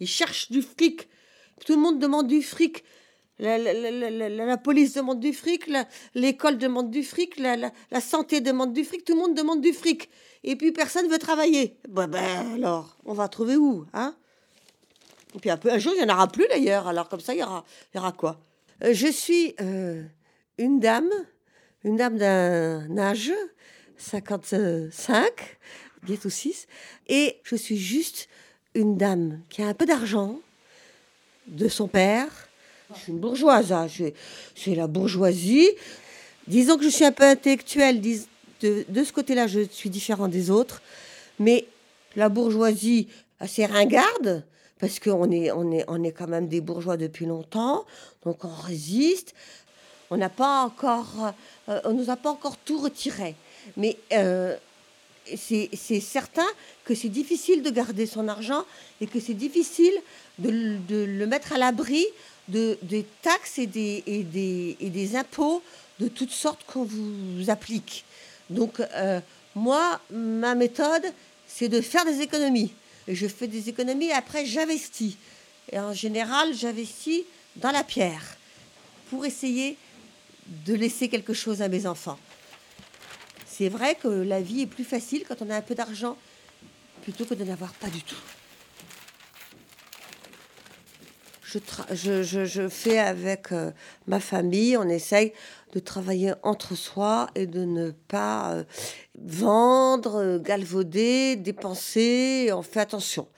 Ils cherchent du fric. Tout le monde demande du fric. La, la- la- la- police demande du fric, l'école demande du fric, la santé demande du fric, tout le monde demande du fric. Et puis personne veut travailler. Bah, ben alors, on va trouver où hein? Et puis un, peu, un jour, il n'y en aura plus d'ailleurs. Alors comme ça, il y aura, il y aura quoi? Euh, Je suis euh, une dame, une dame d'un âge, 55, bientôt 6, et je suis juste une dame qui a un peu d'argent de son père. Je suis une bourgeoise, hein, c'est la bourgeoisie. Disons que je suis un peu intellectuelle, dis- de, de ce côté-là, je suis différent des autres. Mais la bourgeoisie assez ringarde, parce qu'on est, on est, on est quand même des bourgeois depuis longtemps, donc on résiste. On n'a pas encore, euh, on nous a pas encore tout retiré. Mais euh, c'est certain que c'est difficile de garder son argent et que c'est difficile de, le- mettre à l'abri de, des taxes et des impôts de toutes sortes qu'on vous applique. Donc, euh, moi, ma méthode, c'est de faire des économies. Et je fais des économies et après, j'investis. Et en général, j'investis dans la pierre pour essayer de laisser quelque chose à mes enfants. C'est vrai que la vie est plus facile quand on a un peu d'argent plutôt que de n'avoir pas du tout. Je, je- je fais avec euh, ma famille, on essaye de travailler entre soi et de ne pas euh, vendre, euh, galvauder, dépenser. On fait attention.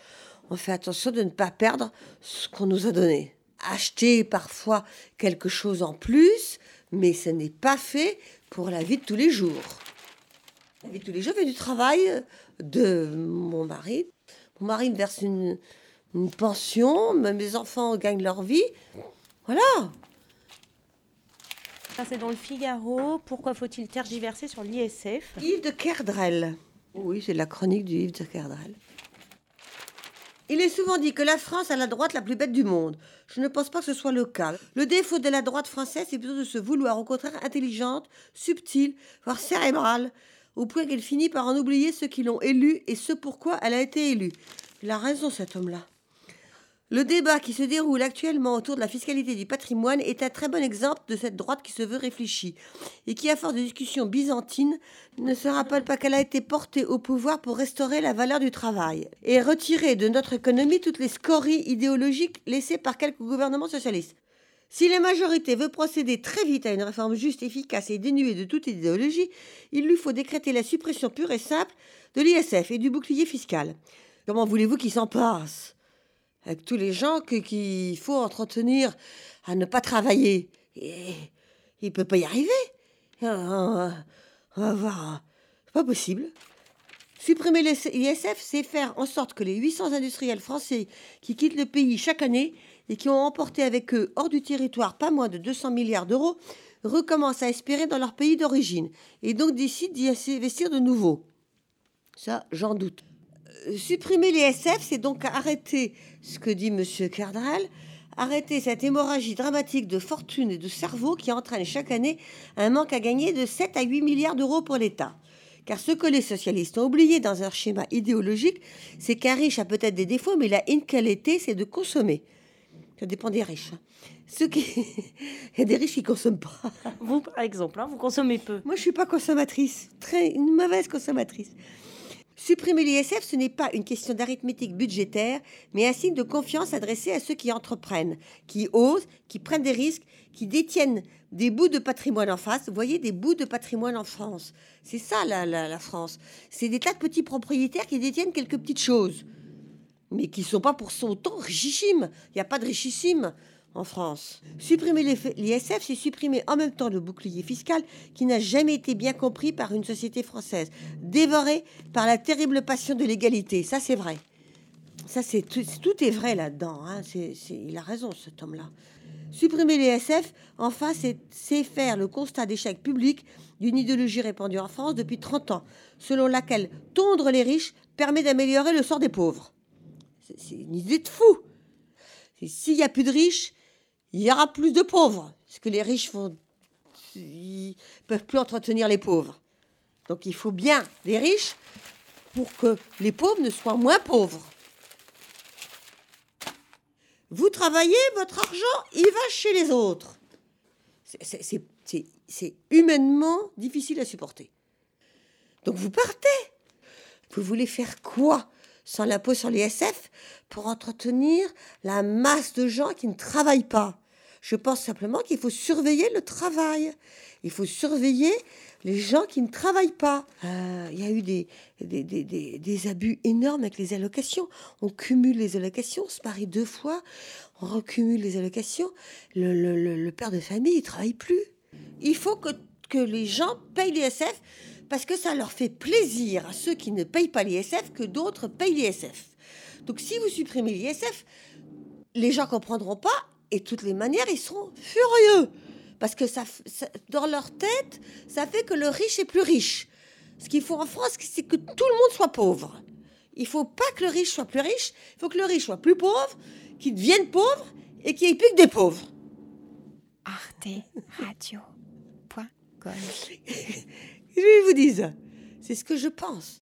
On fait attention de ne pas perdre ce qu'on nous a donné. Acheter parfois quelque chose en plus, mais ce n'est pas fait pour la vie de tous les jours. La vie de tous les jours fait du travail de mon mari. Mon mari me verse une, une pension, mes enfants gagnent leur vie. Voilà. Ça, c'est dans le Figaro. Pourquoi faut-il tergiverser sur l'ISF? Yves de Kerdrel. Oui, c'est la chronique du Yves de Kerdrel. Il est souvent dit que la France a la droite la plus bête du monde. Je ne pense pas que ce soit le cas. Le défaut de la droite française, c'est plutôt de se vouloir au contraire intelligente, subtile, voire cérébrale, au point qu'elle finit par en oublier ceux qui l'ont élue et ce pourquoi elle a été élue. Il a raison cet homme-là. Le débat qui se déroule actuellement autour de la fiscalité du patrimoine est un très bon exemple de cette droite qui se veut réfléchie et qui, à force de discussions byzantines, ne se rappelle pas qu'elle a été portée au pouvoir pour restaurer la valeur du travail et retirer de notre économie toutes les scories idéologiques laissées par quelques gouvernements socialistes. Si la majorité veut procéder très vite à une réforme juste, efficace et dénuée de toute idéologie, il lui faut décréter la suppression pure et simple de l'ISF et du bouclier fiscal. Comment voulez-vous qu'il s'en passe? Avec tous les gens qu'il faut entretenir à ne pas travailler. Il ne peut pas y arriver. Va- va voir. C'est pas possible. Supprimer l'ISF, c'est faire en sorte que les 800 industriels français qui quittent le pays chaque année et qui ont emporté avec eux hors du territoire pas moins de 200 milliards d'euros recommencent à espérer dans leur pays d'origine et donc décident d'y investir de nouveau. Ça, j'en doute. Euh, Supprimer les SF, c'est donc arrêter ce que dit M. Cardral, arrêter cette hémorragie dramatique de fortune et de cerveau qui entraîne chaque année un manque à gagner de 7 à 8 milliards d'euros pour l'État. Car ce que les socialistes ont oublié dans leur schéma idéologique, c'est qu'un riche a peut-être des défauts, mais il a une qualité, c'est de consommer. Ça dépend des riches. Ceux qui... il y a des riches qui ne consomment pas. Vous, par exemple, hein, vous consommez peu. Moi, je suis pas consommatrice. Très, une mauvaise consommatrice. Supprimer l'ISF, ce n'est pas une question d'arithmétique budgétaire, mais un signe de confiance adressé à ceux qui entreprennent, qui osent, qui prennent des risques, qui détiennent des bouts de patrimoine en face. Vous voyez, des bouts de patrimoine en France. C'est ça, la, la, la France. C'est des tas de petits propriétaires qui détiennent quelques petites choses, mais qui ne sont pas pour son temps richissimes. Il n'y a pas de richissime en France. Supprimer l'ISF, c'est supprimer en même temps le bouclier fiscal qui n'a jamais été bien compris par une société française, dévoré par la terrible passion de l'égalité. Ça, c'est vrai. Ça, c'est tout, tout est vrai là-dedans. hein. Il a raison, cet homme-là. Supprimer les SF, enfin, c'est faire le constat d'échec public d'une idéologie répandue en France depuis 30 ans, selon laquelle tondre les riches permet d'améliorer le sort des pauvres. C'est une idée de fou. S'il n'y a plus de riches, il y aura plus de pauvres. Parce que les riches vont, ils peuvent plus entretenir les pauvres. Donc il faut bien des riches pour que les pauvres ne soient moins pauvres. Vous travaillez, votre argent, il va chez les autres. C'est humainement difficile à supporter. Donc vous partez. Vous voulez faire quoi? Sans l'impôt sur les SF pour entretenir la masse de gens qui ne travaillent pas Je pense simplement qu'il faut surveiller le travail. Il faut surveiller les gens qui ne travaillent pas. Euh, Il y a eu des, des, des- des- des abus énormes avec les allocations. On cumule les allocations, on se marie deux fois, on recumule les allocations. Le, le- le- le père de famille, il travaille plus. Il faut que, que les gens payent l'ISF parce que ça leur fait plaisir à ceux qui ne payent pas l'ISF que d'autres payent l'ISF. Donc si vous supprimez l'ISF, les gens comprendront pas et de toutes les manières, ils seront furieux. Parce que ça, dans leur tête, ça fait que le riche est plus riche. Ce qu'il faut en France, c'est que tout le monde soit pauvre. Il faut pas que le riche soit plus riche, il faut que le riche soit plus pauvre, qu'il devienne pauvre et qu'il n'y ait plus que des pauvres. arteradio.com Je vous dis, c'est ce que je pense.